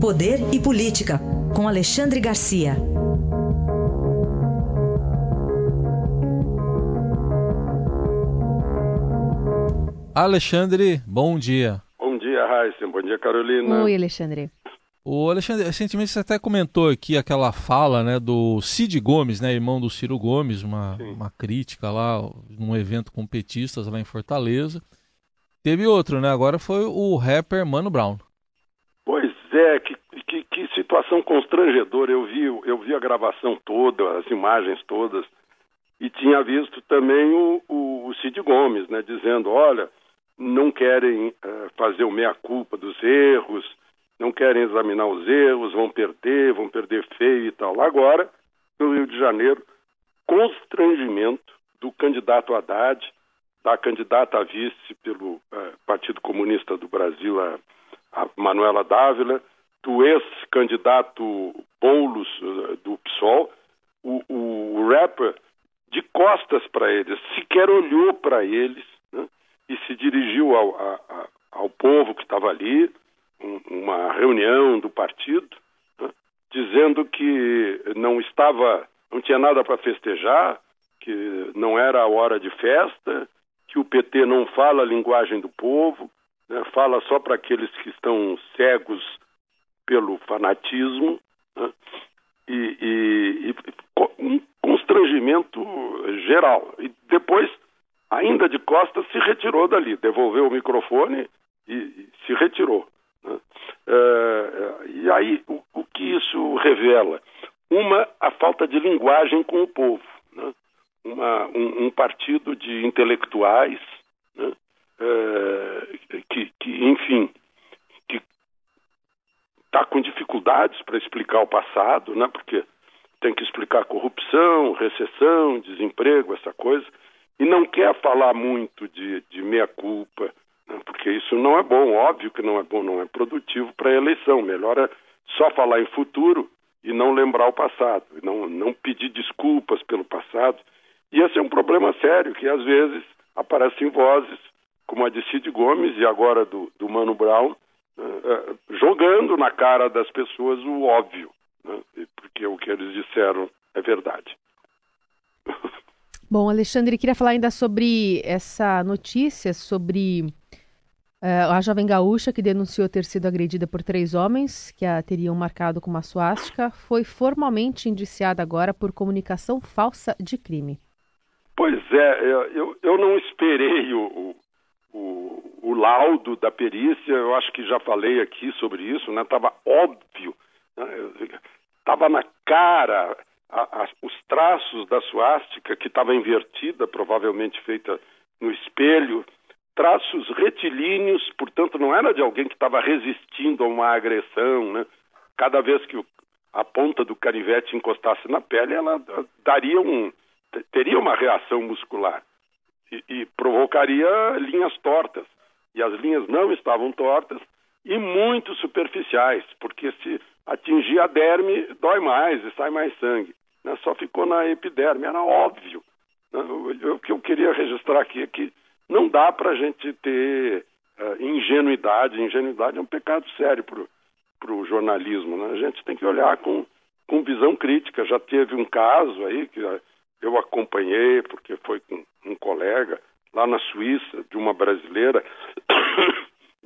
Poder e Política, com Alexandre Garcia. Alexandre, bom dia. Bom dia, Raíssa. Bom dia, Carolina. Oi, Alexandre. O Alexandre, recentemente você até comentou aqui aquela fala né, do Cid Gomes, né, irmão do Ciro Gomes, uma, uma crítica lá num evento com petistas lá em Fortaleza. Teve outro, né? Agora foi o rapper Mano Brown. Pois é, que, que, que situação constrangedora. Eu vi, eu vi a gravação toda, as imagens todas, e tinha visto também o, o, o Cid Gomes, né, dizendo, olha, não querem uh, fazer o meia-culpa dos erros, não querem examinar os erros, vão perder, vão perder feio e tal. Agora, no Rio de Janeiro, constrangimento do candidato Haddad, da candidata a vice pelo eh, Partido Comunista do Brasil, a, a Manuela Dávila, do ex-candidato Boulos uh, do PSOL, o, o, rapper de costas para eles, sequer olhou para eles né, e se dirigiu ao, a, a, ao povo que estava ali, um, uma reunião do partido, né, dizendo que não estava, não tinha nada para festejar, que não era a hora de festa, que o PT não fala a linguagem do povo, né, fala só para aqueles que estão cegos pelo fanatismo, né, e, e, e um constrangimento geral. E depois, ainda de costas, se retirou dali, devolveu o microfone e, e se retirou. Né? É, e aí, o, o, que isso revela? Uma, a falta de linguagem com o povo. Né? Uma, um, um, partido de intelectuais né? é, que, que, enfim, está com dificuldades para explicar o passado, né? porque tem que explicar corrupção, recessão, desemprego, essa coisa, e não quer falar muito de, de meia-culpa, né? porque isso não é bom, óbvio que não é bom, não é produtivo para a eleição. Melhor é só falar em futuro e não lembrar o passado, não, não pedir desculpas pelo passado. E esse é um problema sério, que às vezes aparecem vozes, como a de Cid Gomes e agora do, do Mano Brown, jogando na cara das pessoas o óbvio, né? porque o que eles disseram é verdade. Bom, Alexandre, queria falar ainda sobre essa notícia sobre Uh, a jovem gaúcha que denunciou ter sido agredida por três homens que a teriam marcado com uma suástica foi formalmente indiciada agora por comunicação falsa de crime. Pois é, eu, eu não esperei o laudo da perícia, eu acho que já falei aqui sobre isso, né? Estava óbvio, né? na cara a, a, os traços da suástica que estava invertida, provavelmente feita no espelho, traços retilíneos, portanto não era de alguém que estava resistindo a uma agressão, né? Cada vez que o, a ponta do canivete encostasse na pele, ela daria um teria uma reação muscular e, e provocaria linhas tortas. E as linhas não estavam tortas e muito superficiais, porque se atingir a derme dói mais e sai mais sangue. Né? Só ficou na epiderme, era óbvio. Né? O que eu queria registrar aqui é que não dá para a gente ter uh, ingenuidade. Ingenuidade é um pecado sério para o jornalismo. Né? A gente tem que olhar com, com visão crítica. Já teve um caso aí que eu acompanhei, porque foi com um colega lá na Suíça, de uma brasileira,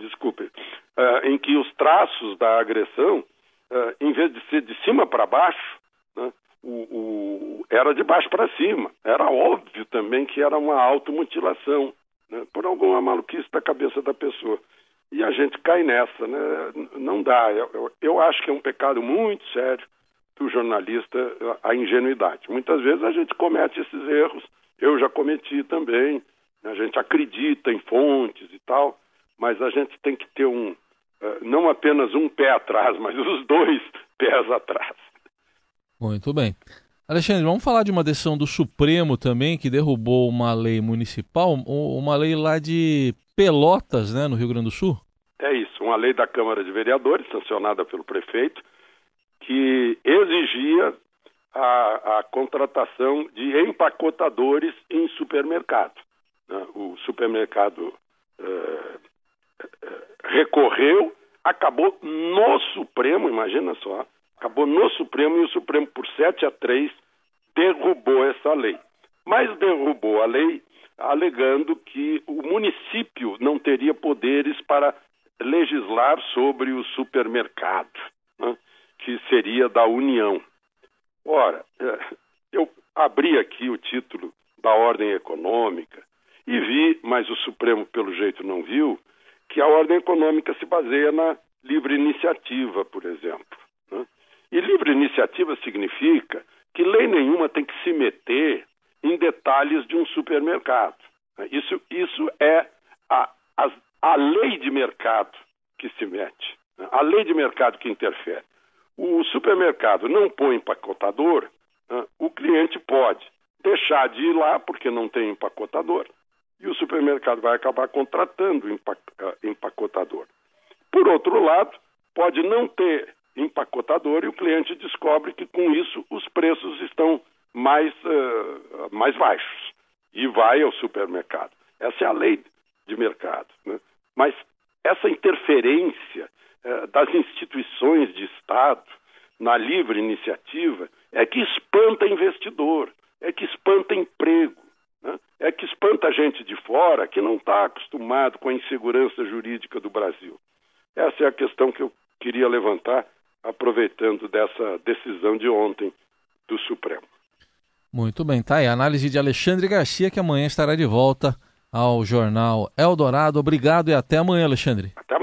desculpe, uh, em que os traços da agressão, uh, em vez de ser de cima para baixo, né, o, o, era de baixo para cima. Era óbvio também que era uma automutilação né, por alguma maluquice da cabeça da pessoa. E a gente cai nessa, né? Não dá. Eu, eu, eu acho que é um pecado muito sério do jornalista a ingenuidade. Muitas vezes a gente comete esses erros, eu já cometi também, a gente acredita em fontes e tal, mas a gente tem que ter um, eh, não apenas um pé atrás, mas os dois pés atrás. Muito bem. Alexandre, vamos falar de uma decisão do Supremo também que derrubou uma lei municipal, uma lei lá de Pelotas, né, no Rio Grande do Sul? É isso, uma lei da Câmara de Vereadores, sancionada pelo prefeito, que exigia a, a contratação de empacotadores em supermercado. Né? O supermercado eh, eh, recorreu acabou no Supremo, imagina só, acabou no Supremo e o Supremo, por 7 a 3, derrubou essa lei. Mas derrubou a lei alegando que o município não teria poderes para legislar sobre o supermercado, né, que seria da União. Ora, é, eu abri aqui o título da ordem econômica e vi, mas o Supremo pelo jeito não viu, que a ordem econômica se baseia na livre iniciativa, por exemplo. Né? E livre iniciativa significa que lei nenhuma tem que se meter em detalhes de um supermercado. Isso, isso é a, a, a lei de mercado que se mete, né? a lei de mercado que interfere. O supermercado não põe empacotador, né? o cliente pode deixar de ir lá porque não tem empacotador e o supermercado vai acabar contratando eh, empacotador. Por outro lado, pode não ter empacotador e o cliente descobre que com isso os preços estão mais, uh, mais baixos e vai ao supermercado. Essa é a lei de mercado. Né? Mas essa interferência uh, das instituições de Estado na livre iniciativa é que espanta investidor, é que espanta emprego, né? é que espanta gente de fora que não está acostumado com a insegurança jurídica do Brasil. Essa é a questão que eu queria levantar, aproveitando dessa decisão de ontem do Supremo. Muito bem, tá aí a análise de Alexandre Garcia, que amanhã estará de volta ao jornal Eldorado. Obrigado e até amanhã, Alexandre. Até